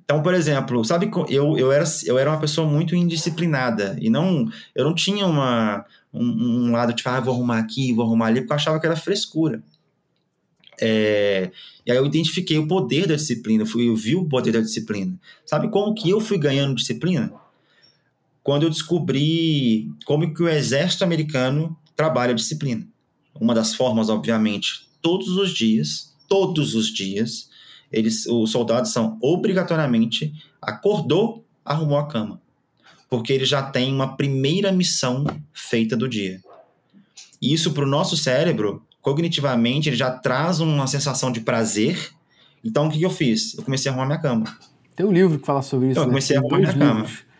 Então, por exemplo, sabe, eu, eu, era, eu era uma pessoa muito indisciplinada e não, eu não tinha uma, um, um lado tipo, ah, vou arrumar aqui, vou arrumar ali, porque eu achava que era frescura. É, e aí eu identifiquei o poder da disciplina, fui, eu vi o poder da disciplina. Sabe como que eu fui ganhando disciplina? Quando eu descobri como que o exército americano trabalha a disciplina. Uma das formas, obviamente, todos os dias, todos os dias, eles, os soldados são obrigatoriamente acordou, arrumou a cama, porque ele já tem uma primeira missão feita do dia. E isso para o nosso cérebro, cognitivamente, ele já traz uma sensação de prazer. Então, o que, que eu fiz? Eu comecei a arrumar minha cama. Tem um livro que fala sobre isso. Eu né? comecei tem a arrumar minha livros. cama.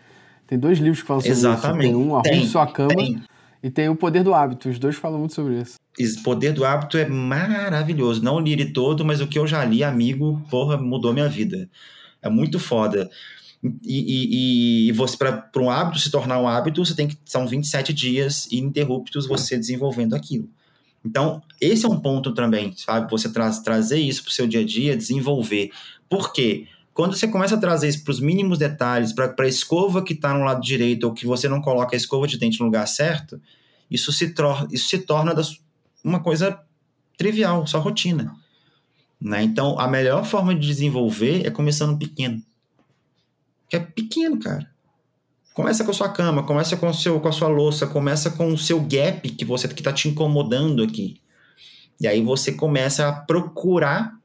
Tem dois livros que falam sobre Exatamente. isso. Tem um, Arrume Tem, Sua Cama, tem. e tem O Poder do Hábito. Os dois falam muito sobre isso. Poder do hábito é maravilhoso. Não li ele todo, mas o que eu já li, amigo, porra, mudou minha vida. É muito foda. E, e, e você, para um hábito se tornar um hábito, você tem que. São 27 dias ininterruptos você desenvolvendo aquilo. Então, esse é um ponto também, sabe? Você tra trazer isso para o seu dia a dia, desenvolver. Por quê? Quando você começa a trazer isso para os mínimos detalhes, para a escova que está no lado direito, ou que você não coloca a escova de dente no lugar certo, isso se, isso se torna das, uma coisa trivial, só rotina. Né? Então, a melhor forma de desenvolver é começando pequeno. Que é pequeno, cara. Começa com a sua cama, começa com, o seu, com a sua louça, começa com o seu gap que você que está te incomodando aqui. E aí você começa a procurar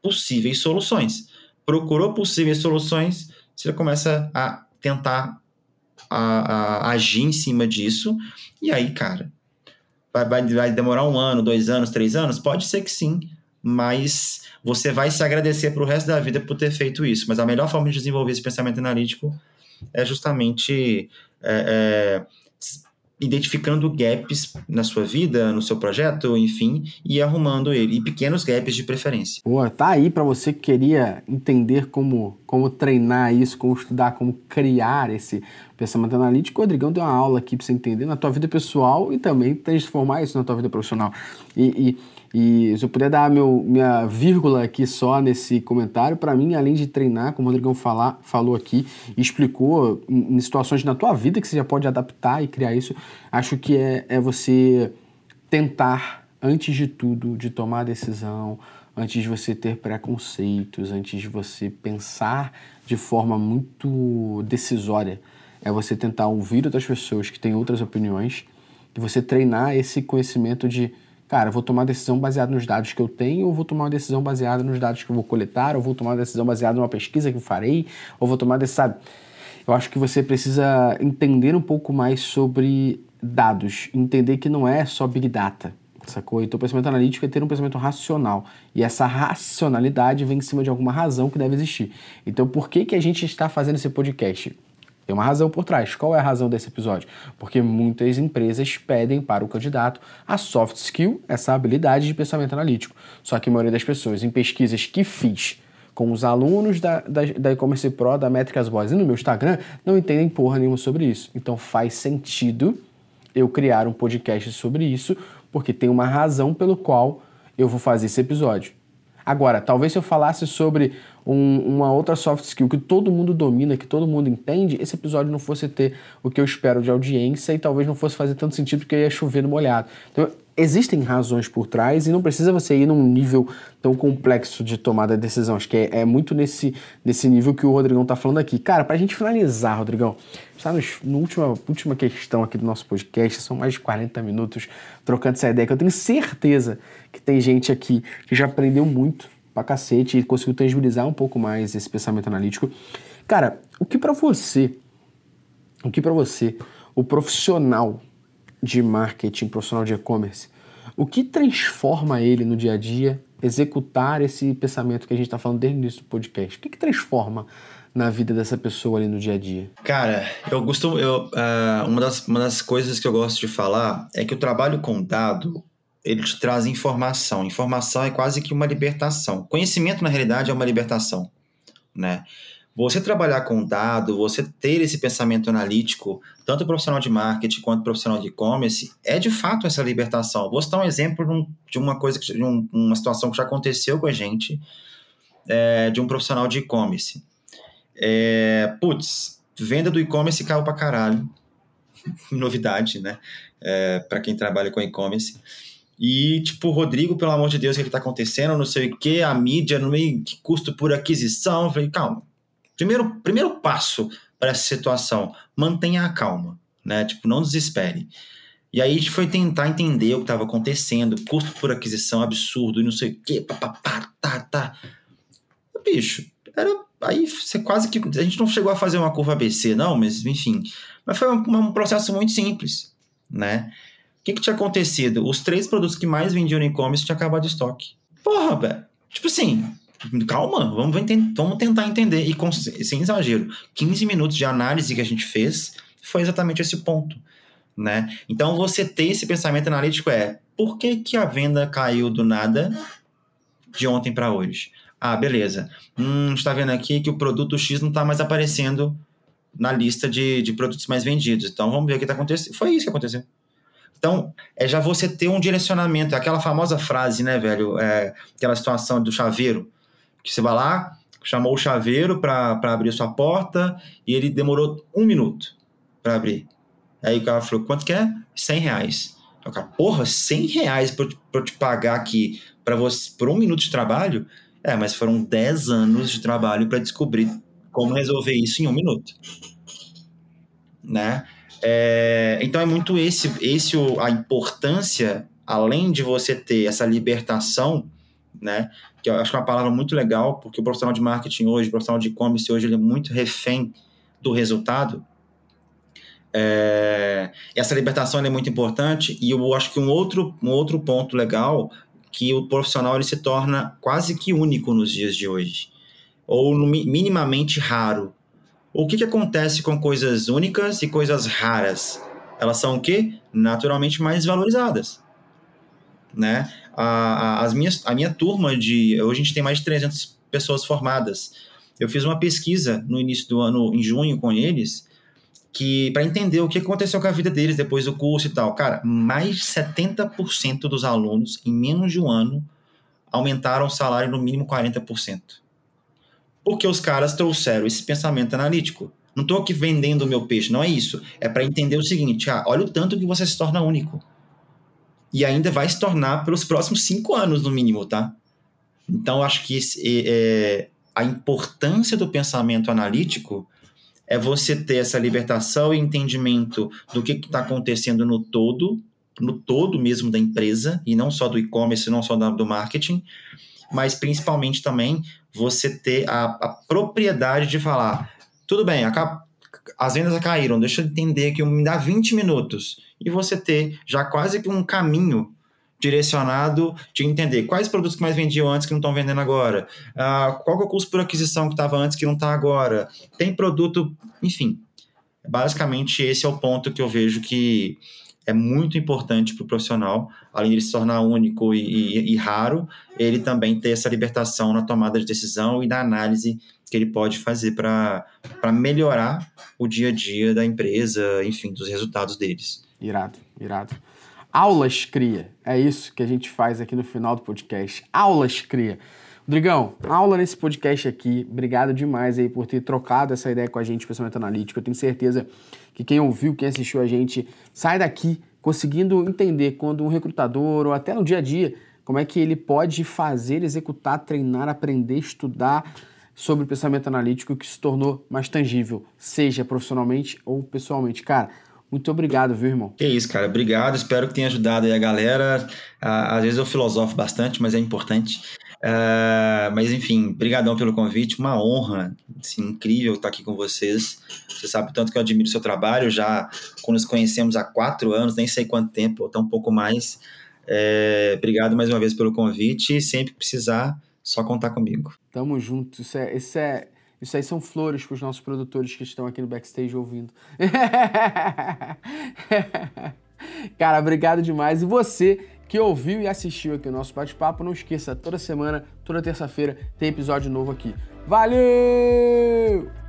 possíveis soluções. Procurou possíveis soluções, você começa a tentar a, a, agir em cima disso. E aí, cara, vai, vai, vai demorar um ano, dois anos, três anos? Pode ser que sim, mas você vai se agradecer para o resto da vida por ter feito isso. Mas a melhor forma de desenvolver esse pensamento analítico é justamente é, é, identificando gaps na sua vida, no seu projeto, enfim, e arrumando ele, e pequenos gaps de preferência. Boa, tá aí para você que queria entender como, como treinar isso, como estudar, como criar esse pensamento analítico. O Rodrigão deu uma aula aqui para você entender na tua vida pessoal e também transformar isso na tua vida profissional. E, e e se eu puder dar meu, minha vírgula aqui só nesse comentário, para mim, além de treinar, como o Rodrigão falar, falou aqui, explicou em, situações na tua vida que você já pode adaptar e criar isso, acho que é, é você tentar, antes de tudo, de tomar a decisão, antes de você ter preconceitos, antes de você pensar de forma muito decisória, é você tentar ouvir outras pessoas que têm outras opiniões e você treinar esse conhecimento de cara, vou tomar decisão baseada nos dados que eu tenho, ou vou tomar uma decisão baseada nos dados que eu vou coletar, ou vou tomar uma decisão baseada numa pesquisa que eu farei, ou vou tomar sabe? Eu acho que você precisa entender um pouco mais sobre dados, entender que não é só Big Data, sacou? Então o pensamento analítico é ter um pensamento racional, e essa racionalidade vem em cima de alguma razão que deve existir. Então por que, que a gente está fazendo esse podcast? Tem uma razão por trás. Qual é a razão desse episódio? Porque muitas empresas pedem para o candidato a soft skill, essa habilidade de pensamento analítico. Só que a maioria das pessoas, em pesquisas que fiz com os alunos da, da, da e-commerce pro, da Métricas Boys e no meu Instagram, não entendem porra nenhuma sobre isso. Então faz sentido eu criar um podcast sobre isso, porque tem uma razão pelo qual eu vou fazer esse episódio. Agora, talvez se eu falasse sobre um, uma outra soft skill que todo mundo domina, que todo mundo entende, esse episódio não fosse ter o que eu espero de audiência e talvez não fosse fazer tanto sentido porque ia chover no molhado. Então, existem razões por trás e não precisa você ir num nível tão complexo de tomada de decisão. Acho que é, é muito nesse, nesse nível que o Rodrigão está falando aqui. Cara, para a gente finalizar, Rodrigão, está na última, última questão aqui do nosso podcast, são mais de 40 minutos trocando essa ideia, que eu tenho certeza que tem gente aqui que já aprendeu muito pra cacete e conseguiu tangibilizar um pouco mais esse pensamento analítico. Cara, o que para você, o que para você, o profissional de marketing, profissional de e-commerce, o que transforma ele no dia a dia executar esse pensamento que a gente está falando desde o início do podcast? O que, que transforma na vida dessa pessoa ali no dia a dia? Cara, eu costumo. Eu, uh, uma, das, uma das coisas que eu gosto de falar é que o trabalho com dado ele te traz informação. Informação é quase que uma libertação. Conhecimento, na realidade, é uma libertação. Né? Você trabalhar com dado, você ter esse pensamento analítico, tanto profissional de marketing quanto profissional de e-commerce, é de fato essa libertação. Vou citar um exemplo de uma coisa, de uma situação que já aconteceu com a gente, é, de um profissional de e-commerce. É, putz, venda do e-commerce caiu pra caralho. Novidade, né? É, para quem trabalha com e-commerce. E, tipo, Rodrigo, pelo amor de Deus, o que está acontecendo? Não sei o que, a mídia, no meio que custo por aquisição. Eu falei, calma. Primeiro, primeiro passo para essa situação, mantenha a calma, né? Tipo, não desespere. E aí a gente foi tentar entender o que estava acontecendo, custo por aquisição absurdo não sei o que, papapá, tá, tá. Bicho, era. Aí você quase que. A gente não chegou a fazer uma curva ABC, não, mas enfim. Mas foi um, um processo muito simples, né? Que, que tinha acontecido? Os três produtos que mais vendiam no e-commerce tinham acabado de estoque. Porra, velho. Tipo assim, calma, vamos, vamos tentar entender. E com, sem exagero, 15 minutos de análise que a gente fez foi exatamente esse ponto. Né? Então, você ter esse pensamento analítico é por que, que a venda caiu do nada de ontem para hoje? Ah, beleza. Hum, está vendo aqui que o produto X não está mais aparecendo na lista de, de produtos mais vendidos. Então, vamos ver o que está acontecendo. Foi isso que aconteceu. Então, é já você ter um direcionamento, é aquela famosa frase, né, velho? É, aquela situação do chaveiro, que você vai lá, chamou o chaveiro para abrir sua porta e ele demorou um minuto para abrir. Aí o cara falou: quanto que é? 100 reais. Eu cara, porra, 100 reais para eu te pagar aqui para você por um minuto de trabalho? É, mas foram 10 anos de trabalho para descobrir como resolver isso em um minuto. Né? É, então é muito esse, esse a importância, além de você ter essa libertação, né? Que eu acho que é uma palavra muito legal, porque o profissional de marketing hoje, o profissional de e-commerce hoje, ele é muito refém do resultado. É, essa libertação é muito importante e eu acho que um outro, um outro ponto legal que o profissional ele se torna quase que único nos dias de hoje ou minimamente raro o que, que acontece com coisas únicas e coisas raras? Elas são o quê? Naturalmente mais valorizadas. Né? A, a, as minhas, a minha turma de. Hoje a gente tem mais de 300 pessoas formadas. Eu fiz uma pesquisa no início do ano, em junho, com eles, que para entender o que aconteceu com a vida deles depois do curso e tal. Cara, mais de 70% dos alunos, em menos de um ano, aumentaram o salário no mínimo 40%. Porque os caras trouxeram esse pensamento analítico. Não estou aqui vendendo o meu peixe, não é isso. É para entender o seguinte: ah, olha o tanto que você se torna único. E ainda vai se tornar pelos próximos cinco anos, no mínimo, tá? Então, acho que esse, é, a importância do pensamento analítico é você ter essa libertação e entendimento do que está acontecendo no todo, no todo mesmo da empresa, e não só do e-commerce, não só do marketing, mas principalmente também você ter a, a propriedade de falar, tudo bem, as vendas caíram, deixa eu entender que me dá 20 minutos, e você ter já quase que um caminho direcionado de entender quais produtos que mais vendiam antes que não estão vendendo agora, uh, qual é o custo por aquisição que estava antes que não está agora, tem produto, enfim. Basicamente, esse é o ponto que eu vejo que é muito importante para o profissional, além de se tornar único e, e, e, raro, ele também ter essa libertação na tomada de decisão e na análise que ele pode fazer para melhorar o dia a dia da empresa, enfim, dos resultados deles. Irado, irado. Aulas Cria. É isso que a gente faz aqui no final do podcast. Aulas Cria. Rodrigão, aula nesse podcast aqui. Obrigado demais aí por ter trocado essa ideia com a gente, pensamento analítico. Eu tenho certeza que quem ouviu, quem assistiu a gente, sai daqui conseguindo entender quando um recrutador ou até no dia a dia, como é que ele pode fazer, executar, treinar, aprender, estudar sobre o pensamento analítico que se tornou mais tangível, seja profissionalmente ou pessoalmente. Cara, muito obrigado, viu, irmão? Que isso, cara. Obrigado. Espero que tenha ajudado aí a galera. às vezes eu filosofo bastante, mas é importante. Uh, mas enfim, brigadão pelo convite, uma honra, assim, incrível estar aqui com vocês. Você sabe tanto que eu admiro o seu trabalho, já quando nos conhecemos há quatro anos, nem sei quanto tempo, ou até um pouco mais. É, obrigado mais uma vez pelo convite e sempre que precisar, só contar comigo. Tamo junto. Isso é, isso é, isso aí são flores para os nossos produtores que estão aqui no backstage ouvindo. Cara, obrigado demais. E você que ouviu e assistiu aqui o nosso bate-papo, não esqueça, toda semana, toda terça-feira, tem episódio novo aqui. Valeu!